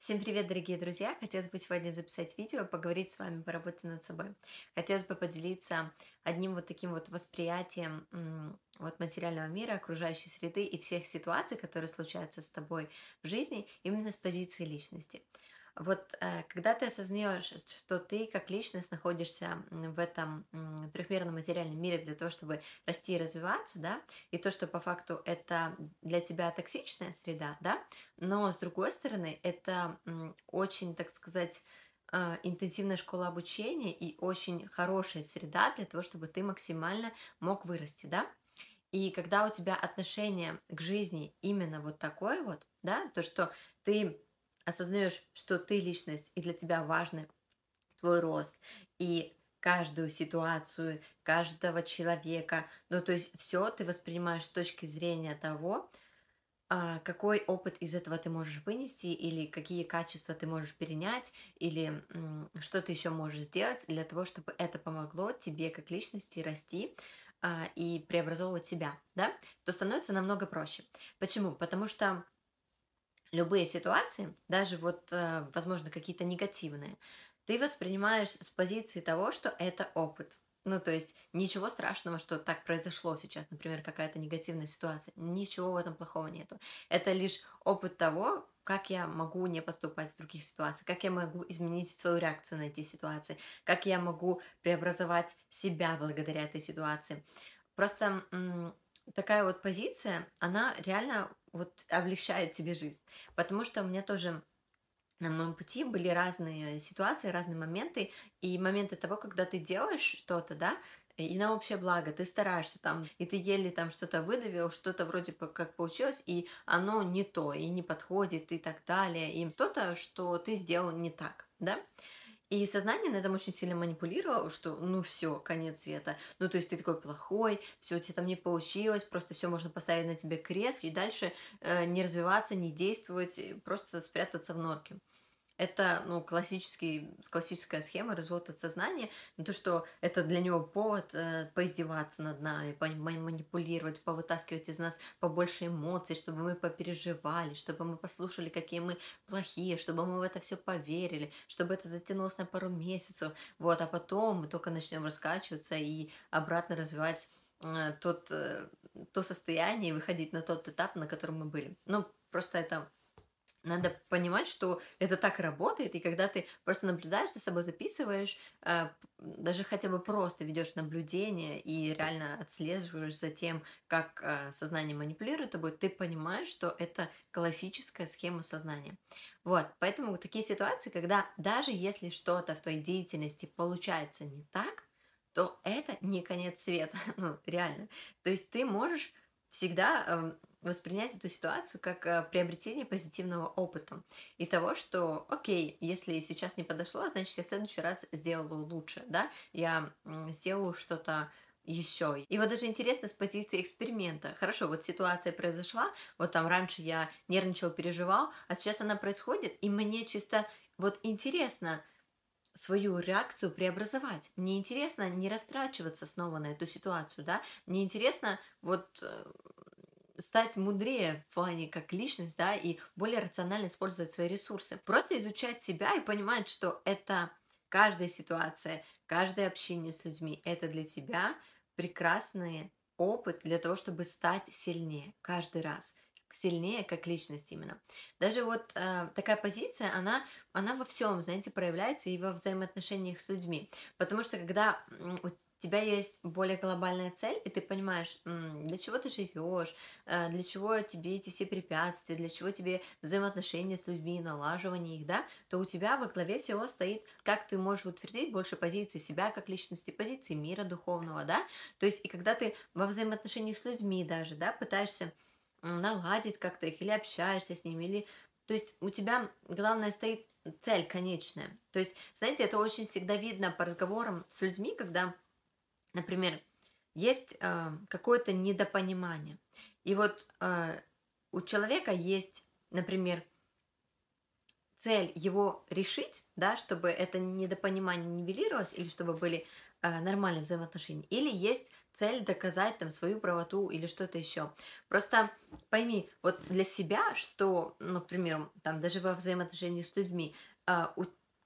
Всем привет, дорогие друзья! Хотелось бы сегодня записать видео, поговорить с вами, поработать над собой. Хотелось бы поделиться одним вот таким вот восприятием вот материального мира, окружающей среды и всех ситуаций, которые случаются с тобой в жизни, именно с позиции личности. Вот э, когда ты осознаешь, что ты как личность находишься в этом трехмерном материальном мире для того, чтобы расти и развиваться, да, и то, что по факту это для тебя токсичная среда, да, но с другой стороны это очень, так сказать, э, интенсивная школа обучения и очень хорошая среда для того, чтобы ты максимально мог вырасти, да. И когда у тебя отношение к жизни именно вот такое вот, да, то, что ты осознаешь, что ты личность, и для тебя важный твой рост, и каждую ситуацию, каждого человека, ну то есть все ты воспринимаешь с точки зрения того, а, какой опыт из этого ты можешь вынести, или какие качества ты можешь перенять, или что ты еще можешь сделать для того, чтобы это помогло тебе как личности расти а, и преобразовывать себя, да, то становится намного проще. Почему? Потому что любые ситуации, даже вот, э, возможно, какие-то негативные, ты воспринимаешь с позиции того, что это опыт. Ну, то есть ничего страшного, что так произошло сейчас, например, какая-то негативная ситуация. Ничего в этом плохого нету. Это лишь опыт того, как я могу не поступать в других ситуациях, как я могу изменить свою реакцию на эти ситуации, как я могу преобразовать себя благодаря этой ситуации. Просто такая вот позиция, она реально вот облегчает тебе жизнь. Потому что у меня тоже на моем пути были разные ситуации, разные моменты, и моменты того, когда ты делаешь что-то, да, и на общее благо, ты стараешься там, и ты еле там что-то выдавил, что-то вроде как получилось, и оно не то, и не подходит, и так далее, и что-то, что ты сделал не так, да, и сознание на этом очень сильно манипулировало, что ну все, конец света. Ну то есть ты такой плохой, все у тебя там не получилось, просто все можно поставить на тебе крест и дальше э, не развиваться, не действовать, просто спрятаться в норке. Это, ну, классический, классическая схема развод от сознания, ну, то, что это для него повод э, поиздеваться над нами, манипулировать, повытаскивать из нас побольше эмоций, чтобы мы попереживали, чтобы мы послушали, какие мы плохие, чтобы мы в это все поверили, чтобы это затянулось на пару месяцев, вот, а потом мы только начнем раскачиваться и обратно развивать э, тот, э, то состояние и выходить на тот этап, на котором мы были. Ну, просто это надо понимать, что это так работает, и когда ты просто наблюдаешь за собой, записываешь, э, даже хотя бы просто ведешь наблюдение и реально отслеживаешь за тем, как э, сознание манипулирует тобой, ты понимаешь, что это классическая схема сознания. Вот, поэтому такие ситуации, когда даже если что-то в твоей деятельности получается не так, то это не конец света, ну, реально. То есть ты можешь всегда эм, воспринять эту ситуацию как э, приобретение позитивного опыта и того, что, окей, если сейчас не подошло, значит, я в следующий раз сделаю лучше, да, я сделаю что-то еще. И вот даже интересно с позиции эксперимента. Хорошо, вот ситуация произошла, вот там раньше я нервничал, переживал, а сейчас она происходит, и мне чисто вот интересно, свою реакцию преобразовать. Мне интересно не растрачиваться снова на эту ситуацию, да, мне интересно вот э, стать мудрее в плане как личность, да, и более рационально использовать свои ресурсы. Просто изучать себя и понимать, что это каждая ситуация, каждое общение с людьми, это для тебя прекрасный опыт для того, чтобы стать сильнее каждый раз сильнее как личность именно. Даже вот э, такая позиция, она, она во всем, знаете, проявляется и во взаимоотношениях с людьми. Потому что когда тебя есть более глобальная цель, и ты понимаешь, для чего ты живешь, э, для чего тебе эти все препятствия, для чего тебе взаимоотношения с людьми, налаживание их, да, то у тебя во главе всего стоит, как ты можешь утвердить больше позиции себя как личности, позиции мира духовного, да, то есть и когда ты во взаимоотношениях с людьми даже, да, пытаешься наладить как-то их, или общаешься с ними, или... То есть у тебя, главное, стоит цель конечная. То есть, знаете, это очень всегда видно по разговорам с людьми, когда Например, есть э, какое-то недопонимание. И вот э, у человека есть, например, цель его решить, да, чтобы это недопонимание нивелировалось, или чтобы были э, нормальных взаимоотношений, или есть цель доказать там свою правоту или что-то еще. Просто пойми, вот для себя, что, например, там даже во взаимоотношении с людьми, э,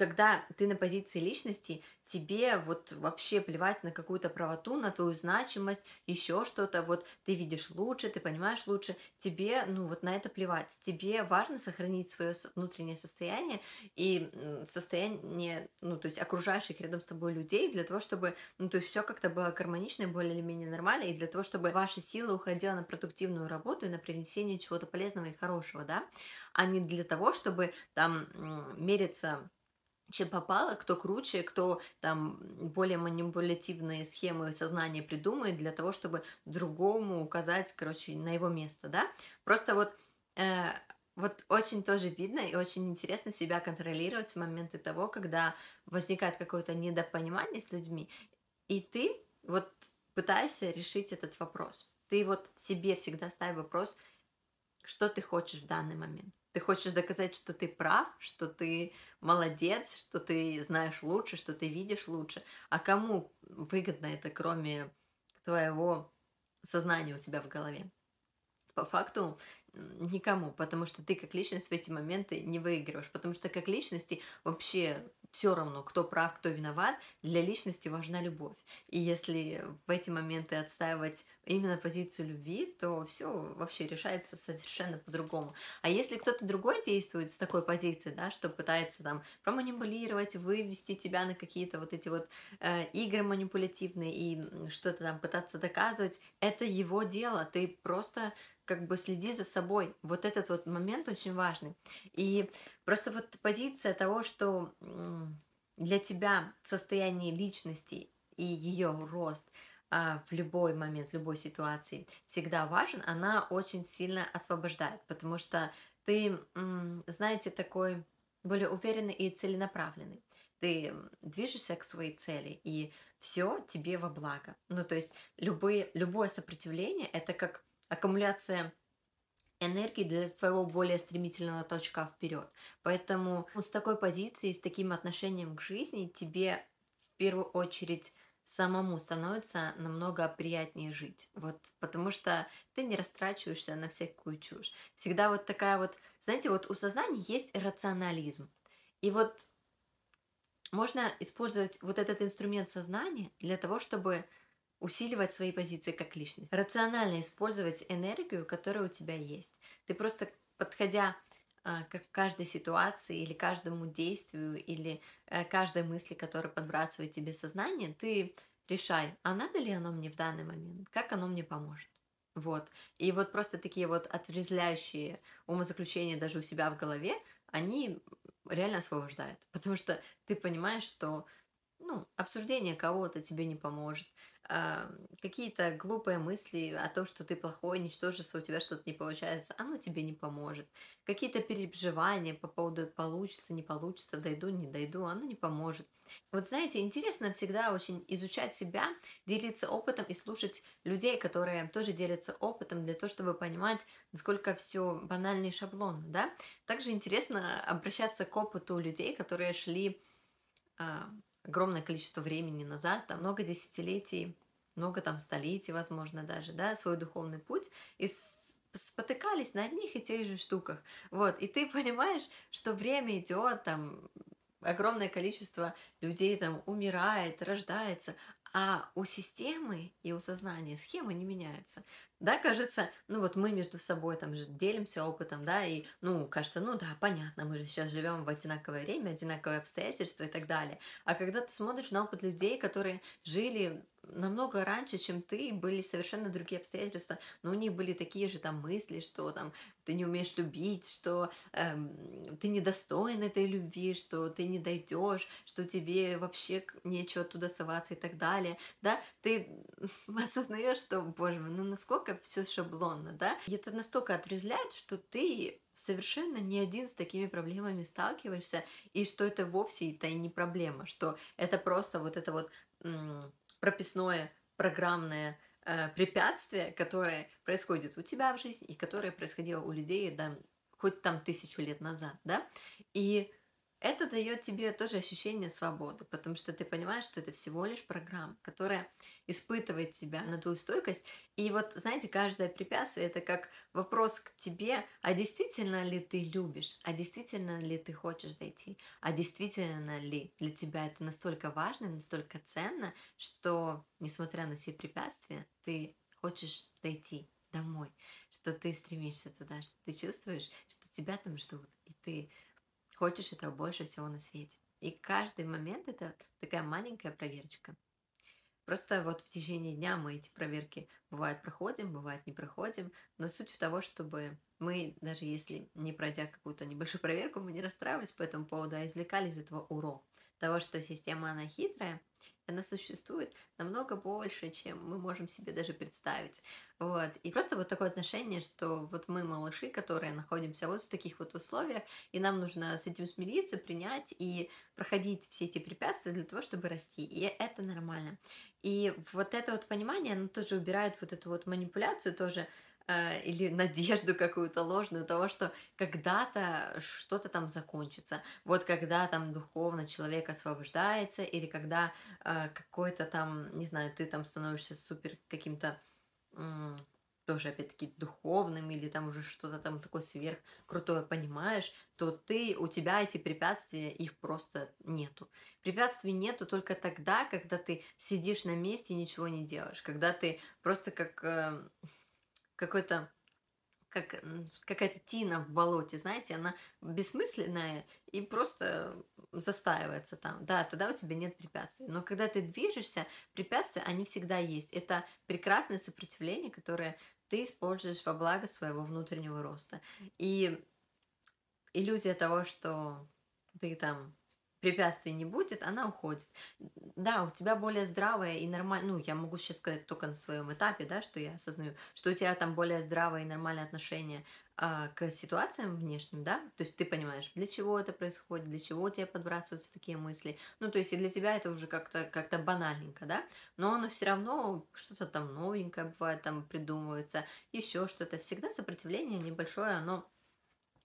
когда ты на позиции личности, тебе вот вообще плевать на какую-то правоту, на твою значимость, еще что-то, вот ты видишь лучше, ты понимаешь лучше, тебе, ну вот на это плевать, тебе важно сохранить свое внутреннее состояние и состояние, ну то есть окружающих рядом с тобой людей для того, чтобы, ну то есть все как-то было гармонично, более или менее нормально, и для того, чтобы ваша сила уходила на продуктивную работу и на принесение чего-то полезного и хорошего, да, а не для того, чтобы там мериться чем попало, кто круче, кто там более манипулятивные схемы сознания придумает для того, чтобы другому указать, короче, на его место, да. Просто вот, э, вот очень тоже видно и очень интересно себя контролировать в моменты того, когда возникает какое-то недопонимание с людьми, и ты вот пытаешься решить этот вопрос. Ты вот себе всегда ставь вопрос, что ты хочешь в данный момент. Ты хочешь доказать, что ты прав, что ты молодец, что ты знаешь лучше, что ты видишь лучше. А кому выгодно это, кроме твоего сознания у тебя в голове? По факту никому, потому что ты как личность в эти моменты не выигрываешь, потому что как личности вообще все равно, кто прав, кто виноват, для личности важна любовь. И если в эти моменты отстаивать именно позицию любви, то все вообще решается совершенно по-другому. А если кто-то другой действует с такой позиции, да, что пытается там проманипулировать, вывести тебя на какие-то вот эти вот э, игры манипулятивные и что-то там пытаться доказывать, это его дело. Ты просто как бы следи за собой. Вот этот вот момент очень важный. И просто вот позиция того, что для тебя состояние личности и ее рост а, в любой момент, в любой ситуации всегда важен, она очень сильно освобождает, потому что ты, знаете, такой более уверенный и целенаправленный. Ты движешься к своей цели, и все тебе во благо. Ну, то есть любые, любое сопротивление это как аккумуляция энергии для твоего более стремительного точка вперед. Поэтому с такой позицией, с таким отношением к жизни тебе в первую очередь самому становится намного приятнее жить. Вот, потому что ты не растрачиваешься на всякую чушь. Всегда вот такая вот, знаете, вот у сознания есть рационализм. И вот можно использовать вот этот инструмент сознания для того, чтобы усиливать свои позиции как личность. Рационально использовать энергию, которая у тебя есть. Ты просто подходя а, к каждой ситуации или каждому действию или э, каждой мысли, которая подбрасывает тебе сознание, ты решай, а надо ли оно мне в данный момент, как оно мне поможет. Вот. И вот просто такие вот отрезвляющие умозаключения даже у себя в голове, они реально освобождают. Потому что ты понимаешь, что ну, обсуждение кого-то тебе не поможет. А, какие-то глупые мысли о том, что ты плохой, ничтожество, у тебя что-то не получается, оно тебе не поможет. Какие-то переживания по поводу получится, не получится, дойду, не дойду, оно не поможет. Вот знаете, интересно всегда очень изучать себя, делиться опытом и слушать людей, которые тоже делятся опытом для того, чтобы понимать, насколько все банально и шаблонно, да. Также интересно обращаться к опыту людей, которые шли а, огромное количество времени назад, там много десятилетий, много там столетий, возможно, даже, да, свой духовный путь, и спотыкались на одних и тех же штуках. Вот, и ты понимаешь, что время идет, там огромное количество людей там умирает, рождается, а у системы и у сознания схемы не меняются. Да, кажется, ну вот мы между собой там же делимся опытом, да, и, ну, кажется, ну да, понятно, мы же сейчас живем в одинаковое время, одинаковые обстоятельства и так далее. А когда ты смотришь на опыт людей, которые жили намного раньше, чем ты, были совершенно другие обстоятельства, но у них были такие же там мысли, что там ты не умеешь любить, что эм, ты недостоин этой любви, что ты не дойдешь, что тебе вообще нечего туда соваться и так далее, да, ты осознаешь, что, боже мой, ну насколько все шаблонно, да, и это настолько отрезляет, что ты совершенно не один с такими проблемами сталкиваешься, и что это вовсе это и не проблема, что это просто вот это вот прописное программное э, препятствие, которое происходит у тебя в жизни и которое происходило у людей да, хоть там тысячу лет назад, да, и это дает тебе тоже ощущение свободы, потому что ты понимаешь, что это всего лишь программа, которая испытывает тебя на твою стойкость. И вот, знаете, каждое препятствие это как вопрос к тебе, а действительно ли ты любишь, а действительно ли ты хочешь дойти, а действительно ли для тебя это настолько важно, настолько ценно, что, несмотря на все препятствия, ты хочешь дойти домой, что ты стремишься туда, что ты чувствуешь, что тебя там ждут, и ты хочешь этого больше всего на свете. И каждый момент это такая маленькая проверочка. Просто вот в течение дня мы эти проверки бывает проходим, бывает не проходим, но суть в того, чтобы мы, даже если не пройдя какую-то небольшую проверку, мы не расстраивались по этому поводу, а извлекали из этого урок того, что система, она хитрая, она существует намного больше, чем мы можем себе даже представить. Вот. И просто вот такое отношение, что вот мы малыши, которые находимся вот в таких вот условиях, и нам нужно с этим смириться, принять и проходить все эти препятствия для того, чтобы расти. И это нормально. И вот это вот понимание, оно тоже убирает вот эту вот манипуляцию тоже, Э, или надежду какую-то ложную того, что когда-то что-то там закончится. Вот когда там духовно человек освобождается, или когда э, какой-то там, не знаю, ты там становишься супер каким-то э, тоже, опять-таки, духовным, или там уже что-то там такое сверхкрутое понимаешь, то ты, у тебя эти препятствия, их просто нету. Препятствий нету только тогда, когда ты сидишь на месте и ничего не делаешь, когда ты просто как... Какой-то как какая-то тина в болоте, знаете, она бессмысленная и просто застаивается там. Да, тогда у тебя нет препятствий. Но когда ты движешься, препятствия, они всегда есть. Это прекрасное сопротивление, которое ты используешь во благо своего внутреннего роста. И иллюзия того, что ты там препятствий не будет, она уходит. Да, у тебя более здравое и нормальное, ну, я могу сейчас сказать только на своем этапе, да, что я осознаю, что у тебя там более здравое и нормальное отношение а, к ситуациям внешним, да, то есть ты понимаешь, для чего это происходит, для чего у тебя подбрасываются такие мысли, ну, то есть и для тебя это уже как-то как банальненько, да, но оно все равно что-то там новенькое бывает, там придумывается, еще что-то, всегда сопротивление небольшое, оно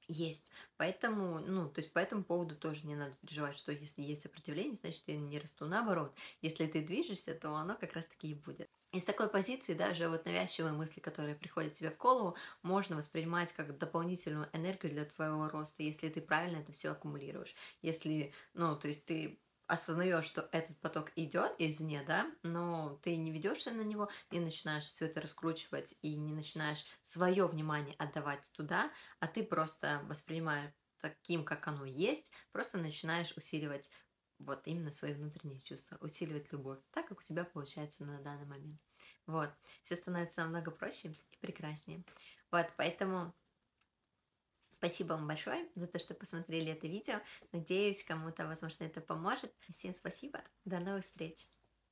есть. Поэтому, ну, то есть по этому поводу тоже не надо переживать, что если есть сопротивление, значит, я не расту. Наоборот, если ты движешься, то оно как раз-таки и будет. Из такой позиции даже вот навязчивые мысли, которые приходят тебе в голову, можно воспринимать как дополнительную энергию для твоего роста, если ты правильно это все аккумулируешь. Если, ну, то есть ты осознаешь, что этот поток идет извне, да, но ты не ведешься на него, не начинаешь все это раскручивать и не начинаешь свое внимание отдавать туда, а ты просто воспринимаешь таким, как оно есть, просто начинаешь усиливать вот именно свои внутренние чувства, усиливать любовь, так как у тебя получается на данный момент. Вот, все становится намного проще и прекраснее. Вот, поэтому Спасибо вам большое за то, что посмотрели это видео. Надеюсь, кому-то, возможно, это поможет. Всем спасибо. До новых встреч.